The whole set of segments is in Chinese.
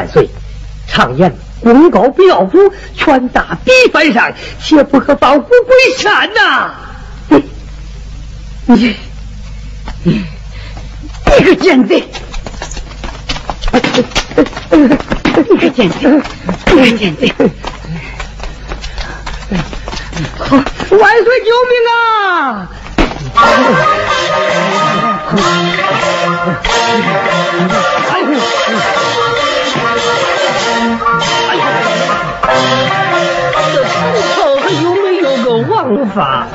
万岁！常言功高不要夫，权大必犯上，切不可抱虎归山呐！你你你个奸贼！你个奸贼！你个奸贼！万岁救命啊！无法？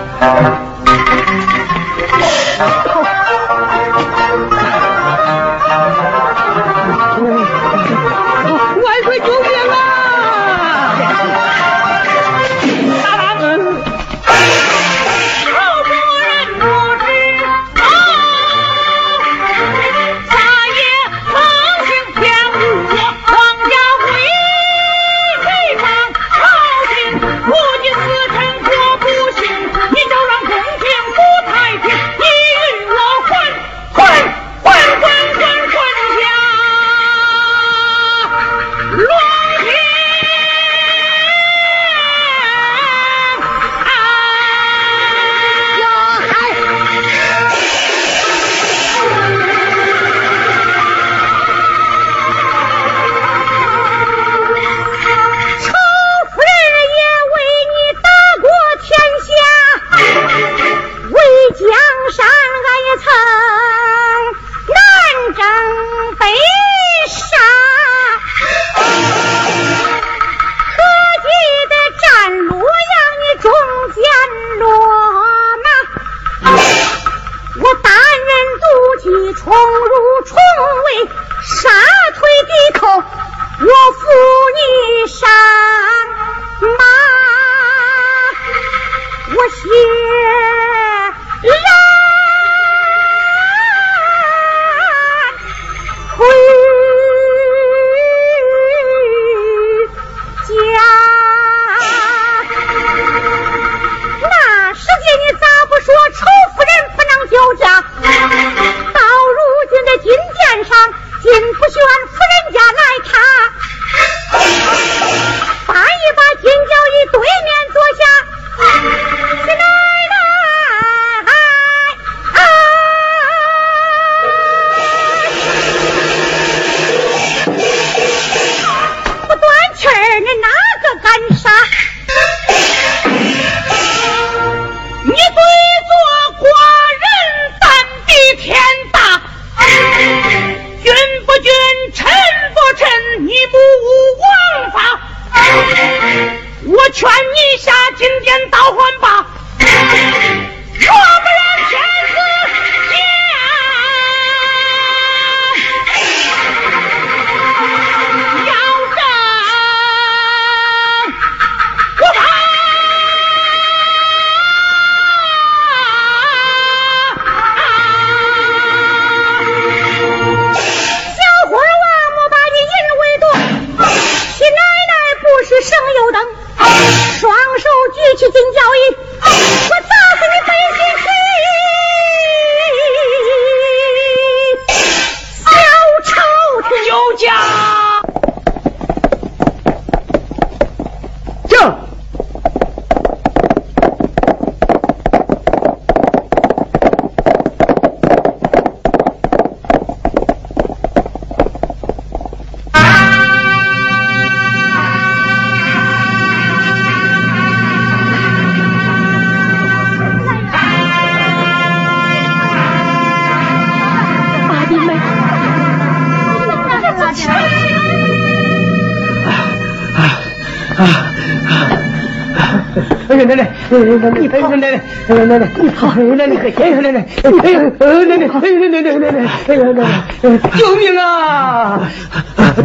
哎呀，奶奶，奶奶，奶奶，奶奶，奶奶，奶奶，你跑，奶奶，哎呀，奶奶，哎呀，奶奶，哎呀，奶奶，奶奶，奶奶，哎呀，奶奶，救命啊！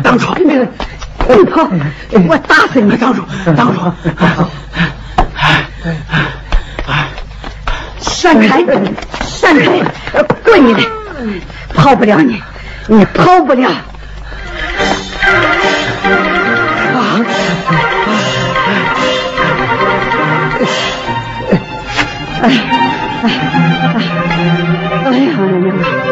当主，你跑，我打死你！当主，当主，闪开，闪开，滚你的，跑不了你，你跑不了。哎，哎，哎，哎呀，哎呀，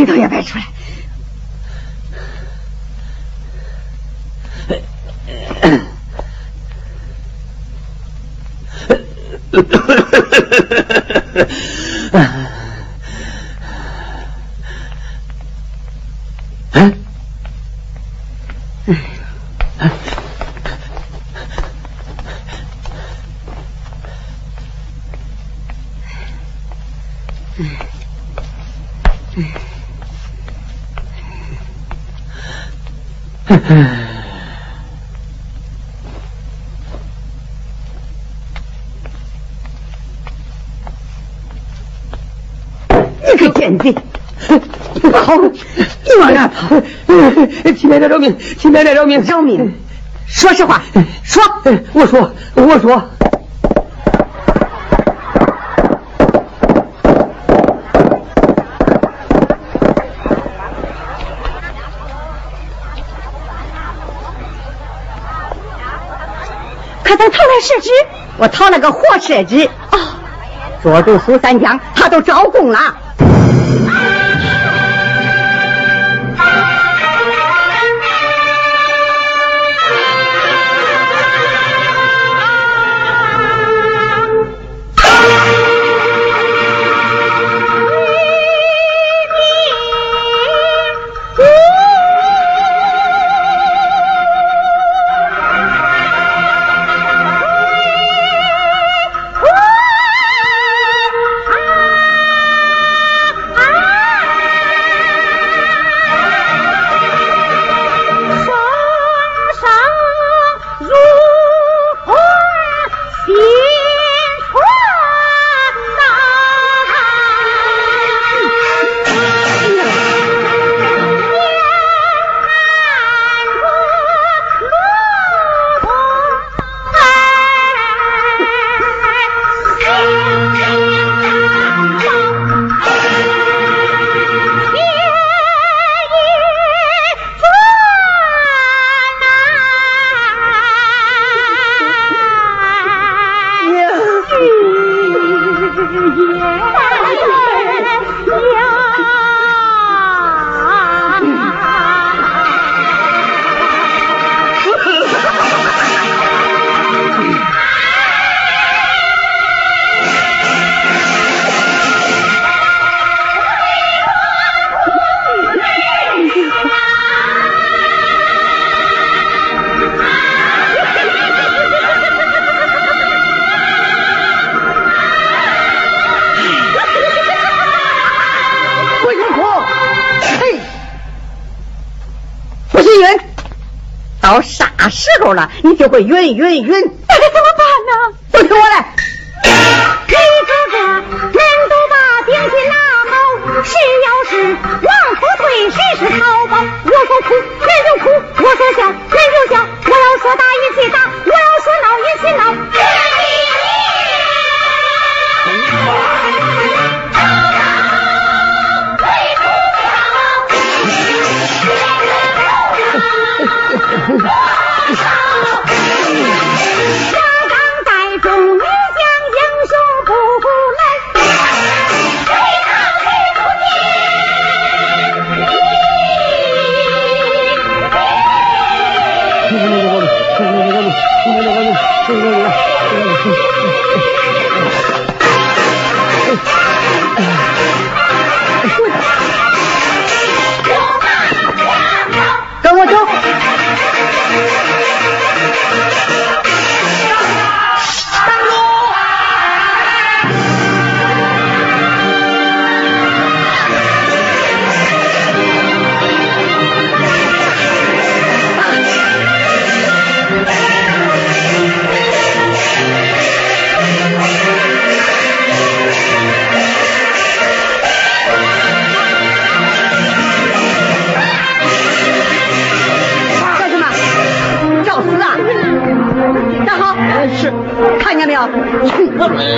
里头也摆出来。你个贱贼！跑！你往哪跑？亲爱的饶命！亲爱的饶命！饶命！说实话，说！我说，我说。可曾讨来设置？我讨了个活设置。哦，捉住苏三江，他都招供了。时候了，你就会晕晕晕。那该怎么办呢？都听我的。你哥哥，人都把兵器拿好，谁要是往后退，谁是逃跑。我说哭，人就哭；我说笑，人就笑。我要说打，看见没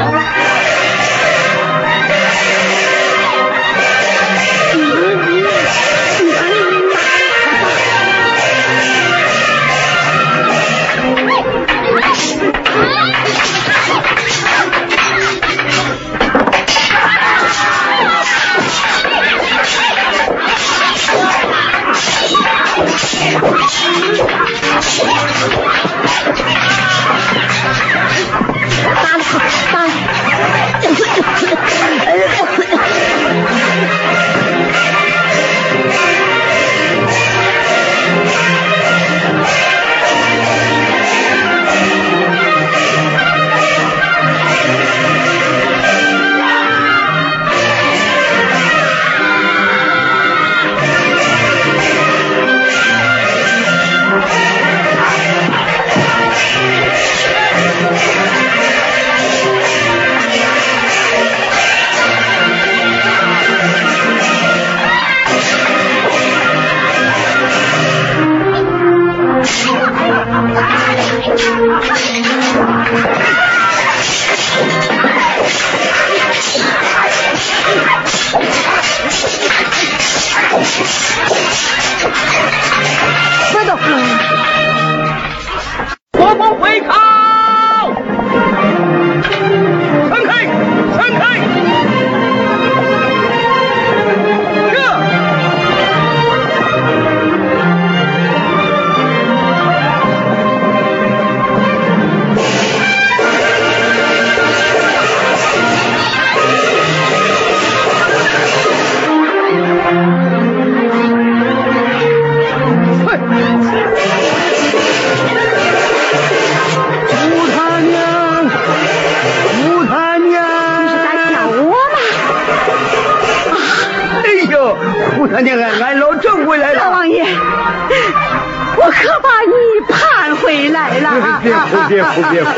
我可把你盼回来了。别哭别哭别哭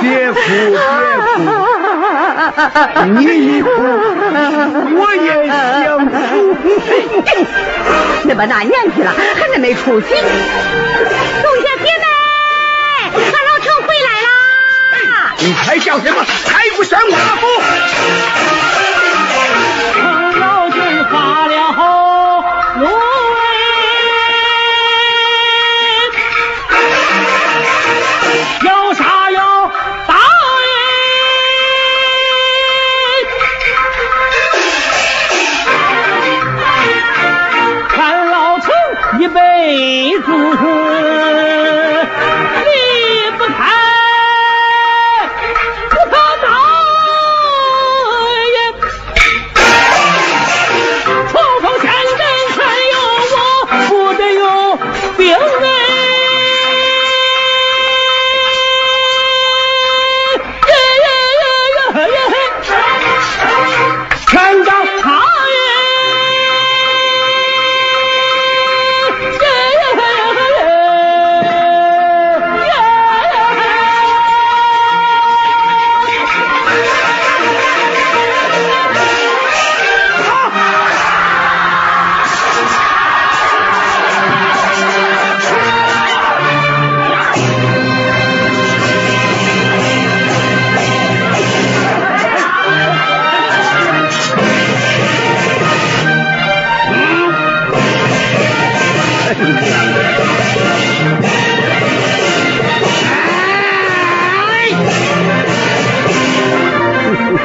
别哭别哭！你一哭，我也想哭。那么大年纪了，还那没出息。众小姐妹，俺老程回来啦！你还叫什么？还不上我府？老君发了应？看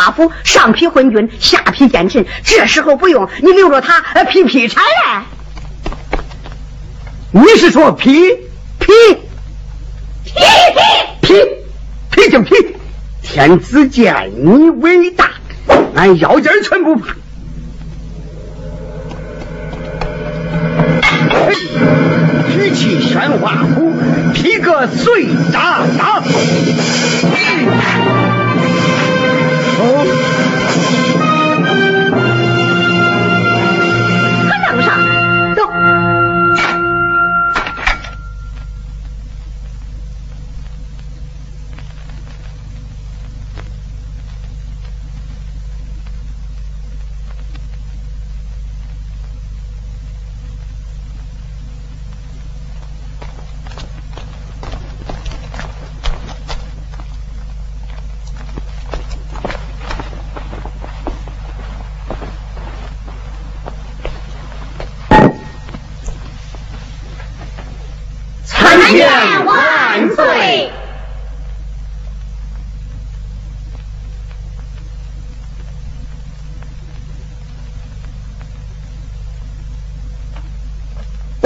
化府，上批昏君，下批奸臣，这时候不用你留着他劈劈柴来。你是说劈劈劈劈劈劈就劈？天子见你伟大，俺腰间全不怕。举起宣化斧，劈个碎渣渣。哦。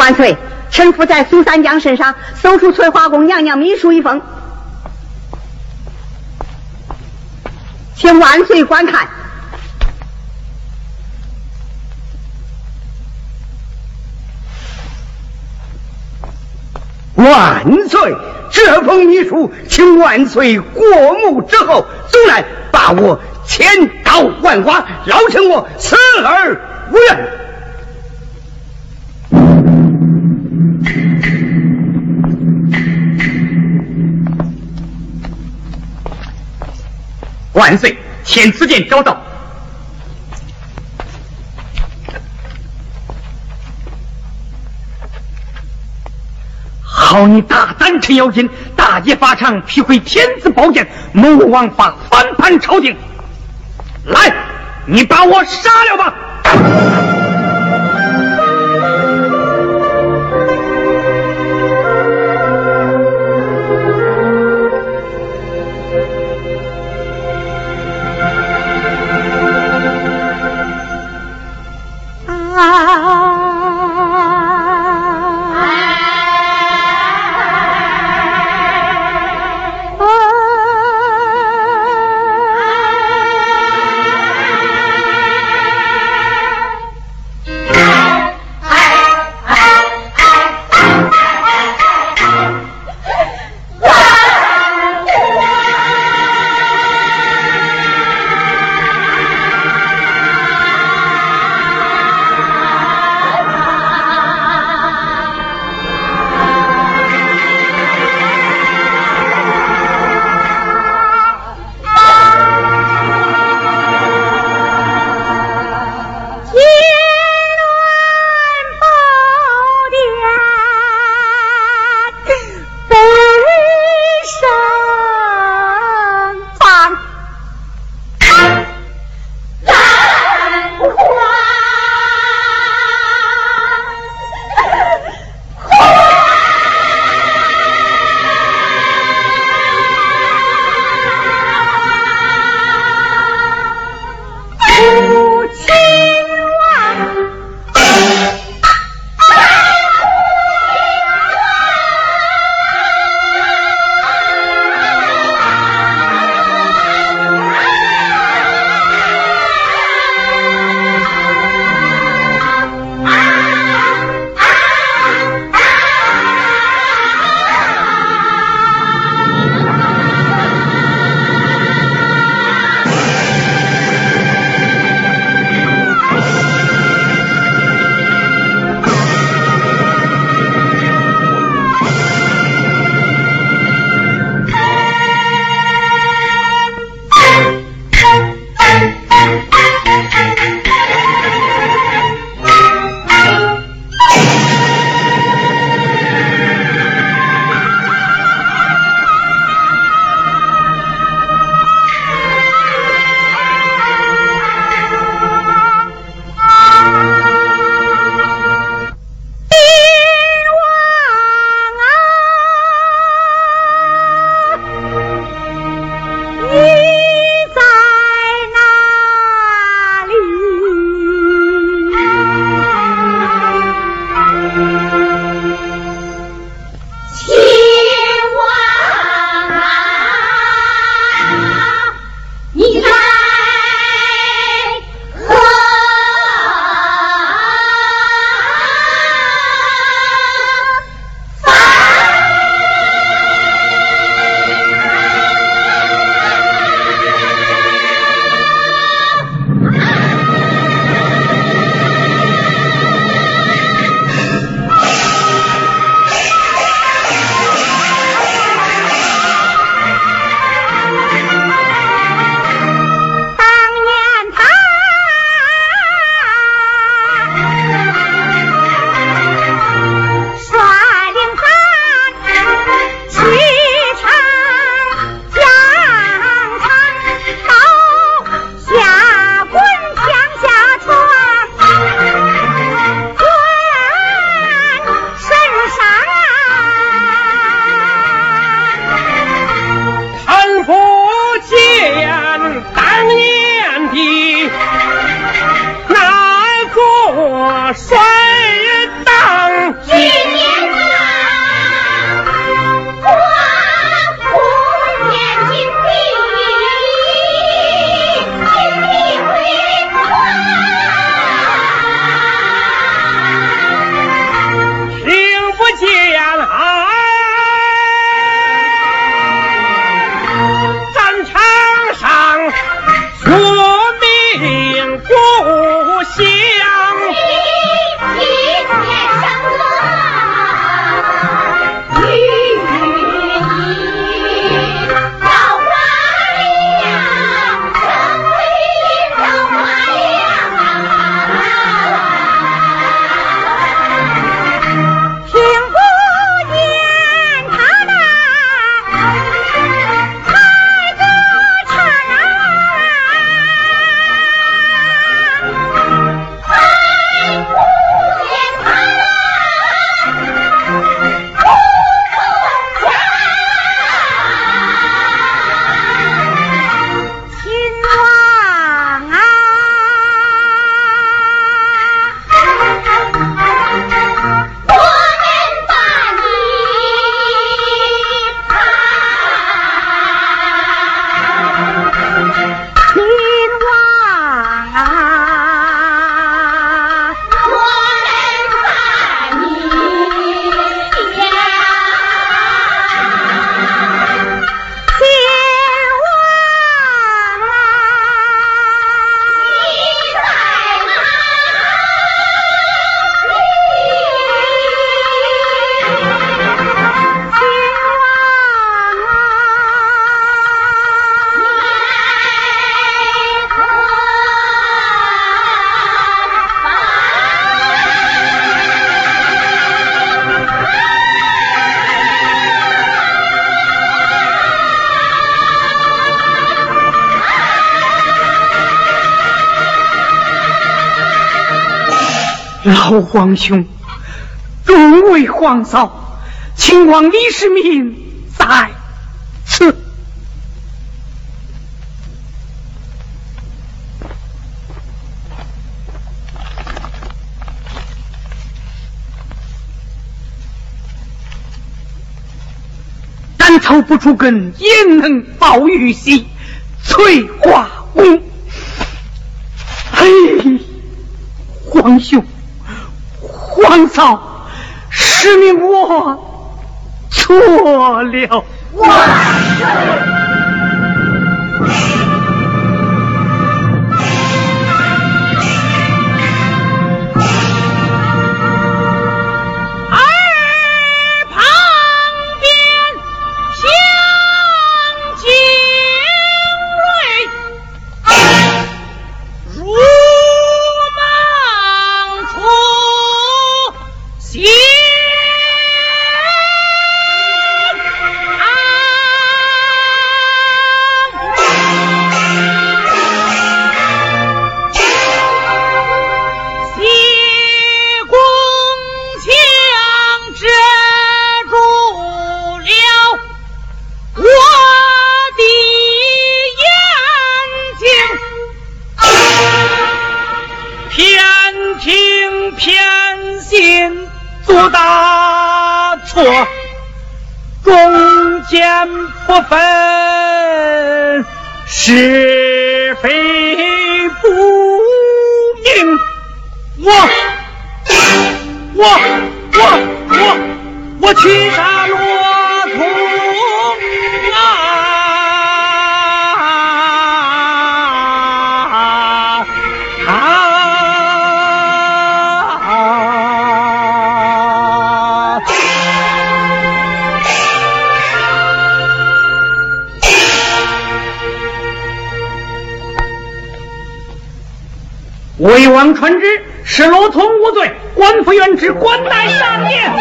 万岁！臣服在苏三娘身上搜出翠花宫娘娘秘书一封，请万岁观看。万岁！这封秘书，请万岁过目之后，总来把我千刀万剐，饶成我死而无怨。万岁，天子殿找到。好你大胆陈咬金，大劫法场，劈毁天子宝剑，谋王法，反叛朝廷。来，你把我杀了吧！Ah. 老皇兄，众位皇嫂，秦王李世民在此。斩草不除根，焉能保玉溪？翠花宫。嘿，皇兄。王嫂，是你我错了。哇我我我我我去杀骆驼啊！魏王传旨，使罗通无罪，官复原职，官待上殿。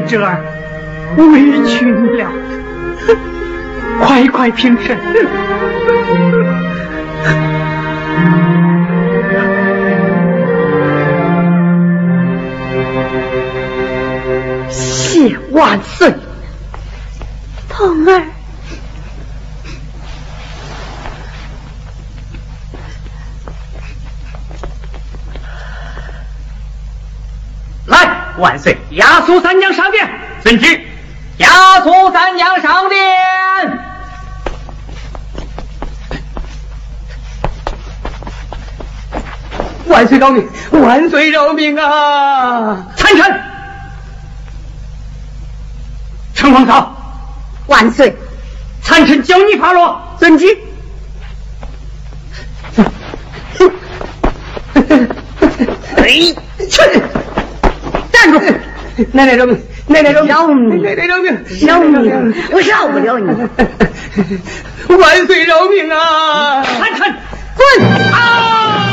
贤侄儿委屈你了，快快平身。谢万岁，童儿。来，万岁！押苏三娘上殿。遵旨。押苏三娘上殿。万岁饶命！万岁饶命啊！参臣，陈皇嫂，万岁，参臣教你发落。遵旨。哎，去！站住！奶奶饶命奶奶饶命奶奶饶命饶命我饶不了你。万岁饶命啊！看看滚！啊！